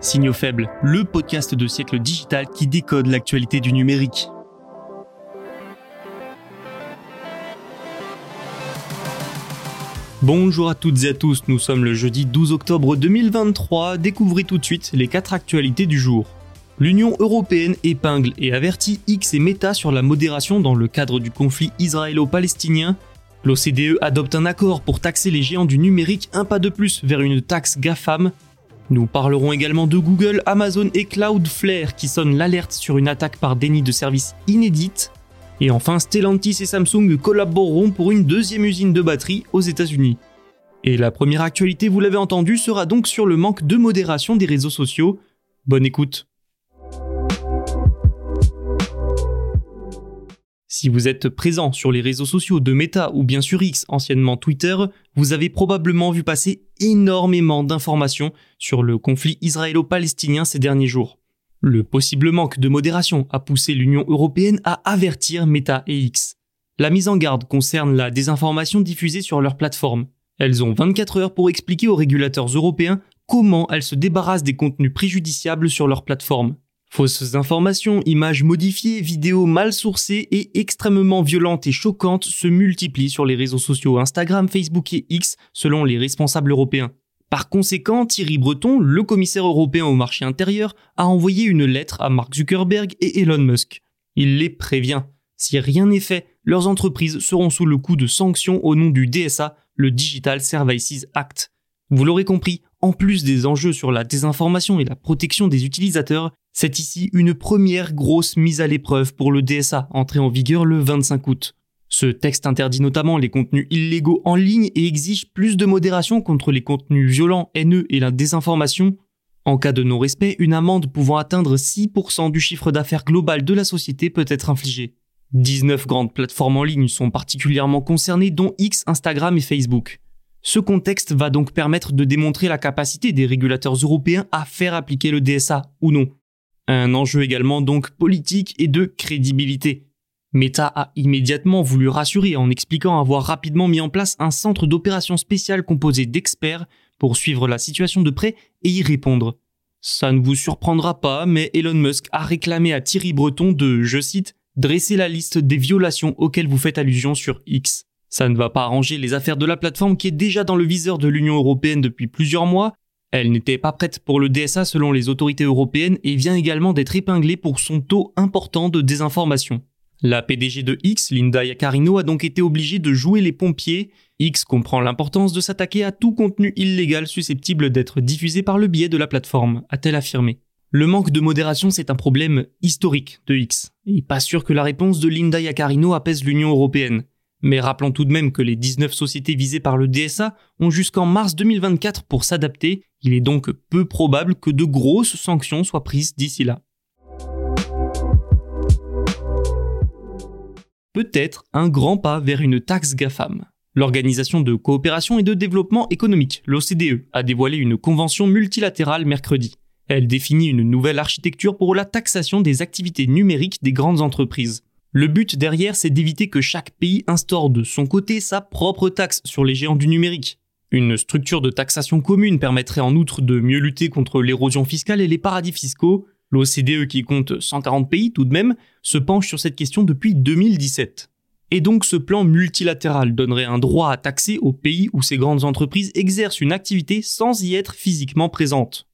Signaux faibles, le podcast de siècle digital qui décode l'actualité du numérique. Bonjour à toutes et à tous, nous sommes le jeudi 12 octobre 2023, découvrez tout de suite les 4 actualités du jour. L'Union européenne épingle et avertit X et Meta sur la modération dans le cadre du conflit israélo-palestinien. L'OCDE adopte un accord pour taxer les géants du numérique un pas de plus vers une taxe GAFAM. Nous parlerons également de Google, Amazon et Cloudflare qui sonnent l'alerte sur une attaque par déni de service inédite. Et enfin, Stellantis et Samsung collaboreront pour une deuxième usine de batterie aux États-Unis. Et la première actualité, vous l'avez entendu, sera donc sur le manque de modération des réseaux sociaux. Bonne écoute. Si vous êtes présent sur les réseaux sociaux de Meta ou bien sur X, anciennement Twitter, vous avez probablement vu passer énormément d'informations sur le conflit israélo-palestinien ces derniers jours. Le possible manque de modération a poussé l'Union européenne à avertir Meta et X. La mise en garde concerne la désinformation diffusée sur leur plateforme. Elles ont 24 heures pour expliquer aux régulateurs européens comment elles se débarrassent des contenus préjudiciables sur leur plateforme. Fausses informations, images modifiées, vidéos mal sourcées et extrêmement violentes et choquantes se multiplient sur les réseaux sociaux Instagram, Facebook et X selon les responsables européens. Par conséquent, Thierry Breton, le commissaire européen au marché intérieur, a envoyé une lettre à Mark Zuckerberg et Elon Musk. Il les prévient. Si rien n'est fait, leurs entreprises seront sous le coup de sanctions au nom du DSA, le Digital Services Act. Vous l'aurez compris, en plus des enjeux sur la désinformation et la protection des utilisateurs, c'est ici une première grosse mise à l'épreuve pour le DSA, entré en vigueur le 25 août. Ce texte interdit notamment les contenus illégaux en ligne et exige plus de modération contre les contenus violents, haineux et la désinformation. En cas de non-respect, une amende pouvant atteindre 6% du chiffre d'affaires global de la société peut être infligée. 19 grandes plateformes en ligne sont particulièrement concernées, dont X, Instagram et Facebook. Ce contexte va donc permettre de démontrer la capacité des régulateurs européens à faire appliquer le DSA ou non. Un enjeu également donc politique et de crédibilité. Meta a immédiatement voulu rassurer en expliquant avoir rapidement mis en place un centre d'opération spécial composé d'experts pour suivre la situation de près et y répondre. Ça ne vous surprendra pas, mais Elon Musk a réclamé à Thierry Breton de, je cite, dresser la liste des violations auxquelles vous faites allusion sur X. Ça ne va pas arranger les affaires de la plateforme qui est déjà dans le viseur de l'Union européenne depuis plusieurs mois. Elle n'était pas prête pour le DSA selon les autorités européennes et vient également d'être épinglée pour son taux important de désinformation. La PDG de X, Linda Yacarino, a donc été obligée de jouer les pompiers. X comprend l'importance de s'attaquer à tout contenu illégal susceptible d'être diffusé par le biais de la plateforme, a-t-elle affirmé. Le manque de modération, c'est un problème historique de X, et pas sûr que la réponse de Linda Yacarino apaise l'Union européenne. Mais rappelons tout de même que les 19 sociétés visées par le DSA ont jusqu'en mars 2024 pour s'adapter, il est donc peu probable que de grosses sanctions soient prises d'ici là. peut-être un grand pas vers une taxe GAFAM. L'Organisation de coopération et de développement économique, l'OCDE, a dévoilé une convention multilatérale mercredi. Elle définit une nouvelle architecture pour la taxation des activités numériques des grandes entreprises. Le but derrière, c'est d'éviter que chaque pays instaure de son côté sa propre taxe sur les géants du numérique. Une structure de taxation commune permettrait en outre de mieux lutter contre l'érosion fiscale et les paradis fiscaux, L'OCDE, qui compte 140 pays tout de même, se penche sur cette question depuis 2017. Et donc ce plan multilatéral donnerait un droit à taxer aux pays où ces grandes entreprises exercent une activité sans y être physiquement présentes.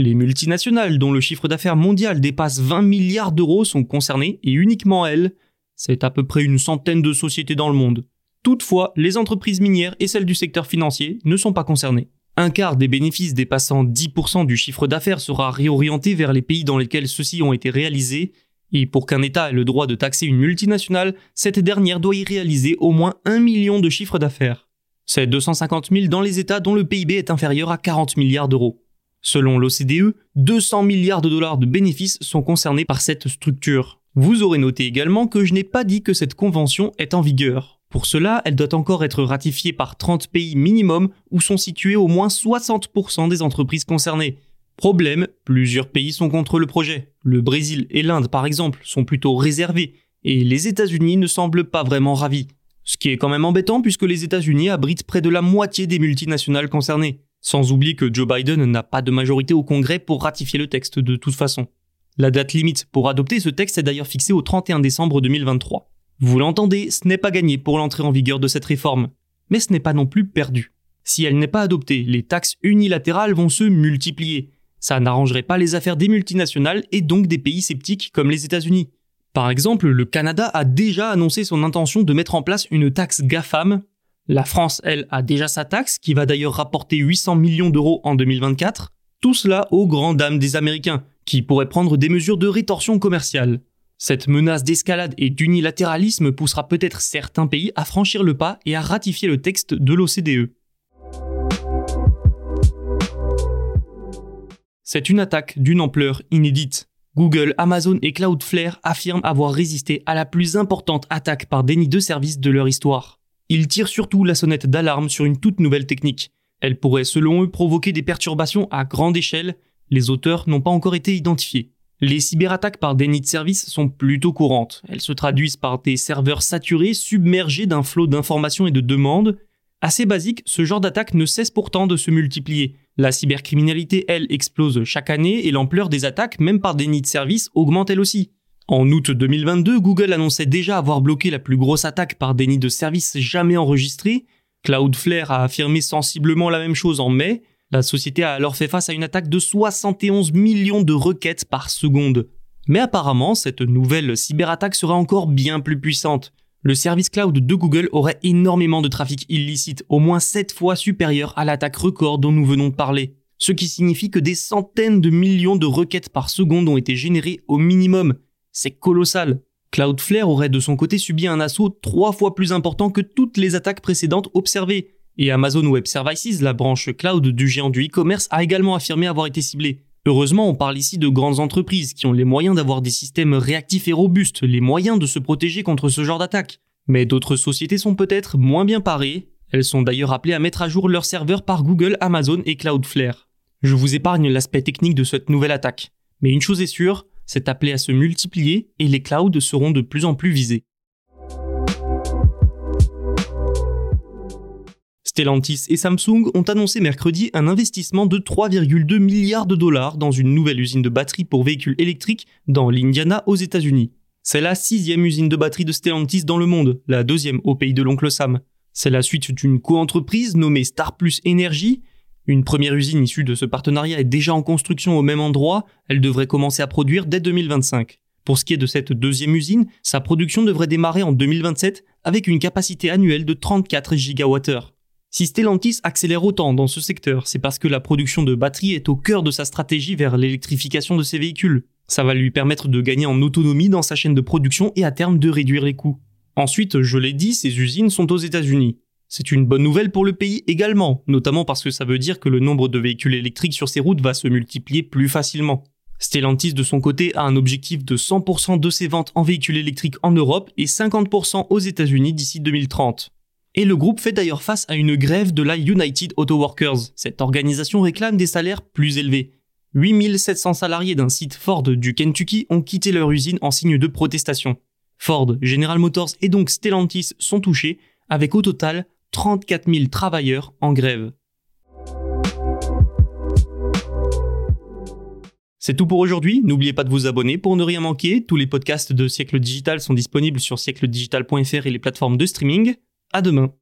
Les multinationales dont le chiffre d'affaires mondial dépasse 20 milliards d'euros sont concernées et uniquement elles. C'est à peu près une centaine de sociétés dans le monde. Toutefois, les entreprises minières et celles du secteur financier ne sont pas concernées. Un quart des bénéfices dépassant 10% du chiffre d'affaires sera réorienté vers les pays dans lesquels ceux-ci ont été réalisés, et pour qu'un État ait le droit de taxer une multinationale, cette dernière doit y réaliser au moins 1 million de chiffre d'affaires. C'est 250 000 dans les États dont le PIB est inférieur à 40 milliards d'euros. Selon l'OCDE, 200 milliards de dollars de bénéfices sont concernés par cette structure. Vous aurez noté également que je n'ai pas dit que cette convention est en vigueur. Pour cela, elle doit encore être ratifiée par 30 pays minimum où sont situés au moins 60% des entreprises concernées. Problème, plusieurs pays sont contre le projet. Le Brésil et l'Inde, par exemple, sont plutôt réservés, et les États-Unis ne semblent pas vraiment ravis. Ce qui est quand même embêtant puisque les États-Unis abritent près de la moitié des multinationales concernées. Sans oublier que Joe Biden n'a pas de majorité au Congrès pour ratifier le texte de toute façon. La date limite pour adopter ce texte est d'ailleurs fixée au 31 décembre 2023. Vous l'entendez, ce n'est pas gagné pour l'entrée en vigueur de cette réforme, mais ce n'est pas non plus perdu. Si elle n'est pas adoptée, les taxes unilatérales vont se multiplier. Ça n'arrangerait pas les affaires des multinationales et donc des pays sceptiques comme les États-Unis. Par exemple, le Canada a déjà annoncé son intention de mettre en place une taxe GAFAM. La France, elle, a déjà sa taxe, qui va d'ailleurs rapporter 800 millions d'euros en 2024. Tout cela aux grandes dames des Américains, qui pourraient prendre des mesures de rétorsion commerciale. Cette menace d'escalade et d'unilatéralisme poussera peut-être certains pays à franchir le pas et à ratifier le texte de l'OCDE. C'est une attaque d'une ampleur inédite. Google, Amazon et Cloudflare affirment avoir résisté à la plus importante attaque par déni de service de leur histoire. Ils tirent surtout la sonnette d'alarme sur une toute nouvelle technique. Elle pourrait selon eux provoquer des perturbations à grande échelle. Les auteurs n'ont pas encore été identifiés. Les cyberattaques par déni de service sont plutôt courantes. Elles se traduisent par des serveurs saturés, submergés d'un flot d'informations et de demandes. Assez basique, ce genre d'attaque ne cesse pourtant de se multiplier. La cybercriminalité, elle, explose chaque année et l'ampleur des attaques, même par déni de service, augmente elle aussi. En août 2022, Google annonçait déjà avoir bloqué la plus grosse attaque par déni de service jamais enregistrée. Cloudflare a affirmé sensiblement la même chose en mai. La société a alors fait face à une attaque de 71 millions de requêtes par seconde. Mais apparemment, cette nouvelle cyberattaque sera encore bien plus puissante. Le service cloud de Google aurait énormément de trafic illicite, au moins 7 fois supérieur à l'attaque record dont nous venons de parler. Ce qui signifie que des centaines de millions de requêtes par seconde ont été générées au minimum. C'est colossal. Cloudflare aurait de son côté subi un assaut trois fois plus important que toutes les attaques précédentes observées. Et Amazon Web Services, la branche cloud du géant du e-commerce, a également affirmé avoir été ciblée. Heureusement, on parle ici de grandes entreprises qui ont les moyens d'avoir des systèmes réactifs et robustes, les moyens de se protéger contre ce genre d'attaque. Mais d'autres sociétés sont peut-être moins bien parées. Elles sont d'ailleurs appelées à mettre à jour leurs serveurs par Google, Amazon et Cloudflare. Je vous épargne l'aspect technique de cette nouvelle attaque. Mais une chose est sûre, c'est appelé à se multiplier et les clouds seront de plus en plus visés. Stellantis et Samsung ont annoncé mercredi un investissement de 3,2 milliards de dollars dans une nouvelle usine de batterie pour véhicules électriques dans l'Indiana aux États-Unis. C'est la sixième usine de batterie de Stellantis dans le monde, la deuxième au pays de l'oncle Sam. C'est la suite d'une coentreprise nommée Star Plus Energy. Une première usine issue de ce partenariat est déjà en construction au même endroit, elle devrait commencer à produire dès 2025. Pour ce qui est de cette deuxième usine, sa production devrait démarrer en 2027 avec une capacité annuelle de 34 gigawattheures. Si Stellantis accélère autant dans ce secteur, c'est parce que la production de batteries est au cœur de sa stratégie vers l'électrification de ses véhicules. Ça va lui permettre de gagner en autonomie dans sa chaîne de production et à terme de réduire les coûts. Ensuite, je l'ai dit, ces usines sont aux États-Unis. C'est une bonne nouvelle pour le pays également, notamment parce que ça veut dire que le nombre de véhicules électriques sur ces routes va se multiplier plus facilement. Stellantis de son côté a un objectif de 100% de ses ventes en véhicules électriques en Europe et 50% aux États-Unis d'ici 2030. Et le groupe fait d'ailleurs face à une grève de la United Auto Workers. Cette organisation réclame des salaires plus élevés. 8700 salariés d'un site Ford du Kentucky ont quitté leur usine en signe de protestation. Ford, General Motors et donc Stellantis sont touchés, avec au total 34 000 travailleurs en grève. C'est tout pour aujourd'hui. N'oubliez pas de vous abonner pour ne rien manquer. Tous les podcasts de Siècle Digital sont disponibles sur siècledigital.fr et les plateformes de streaming. À demain.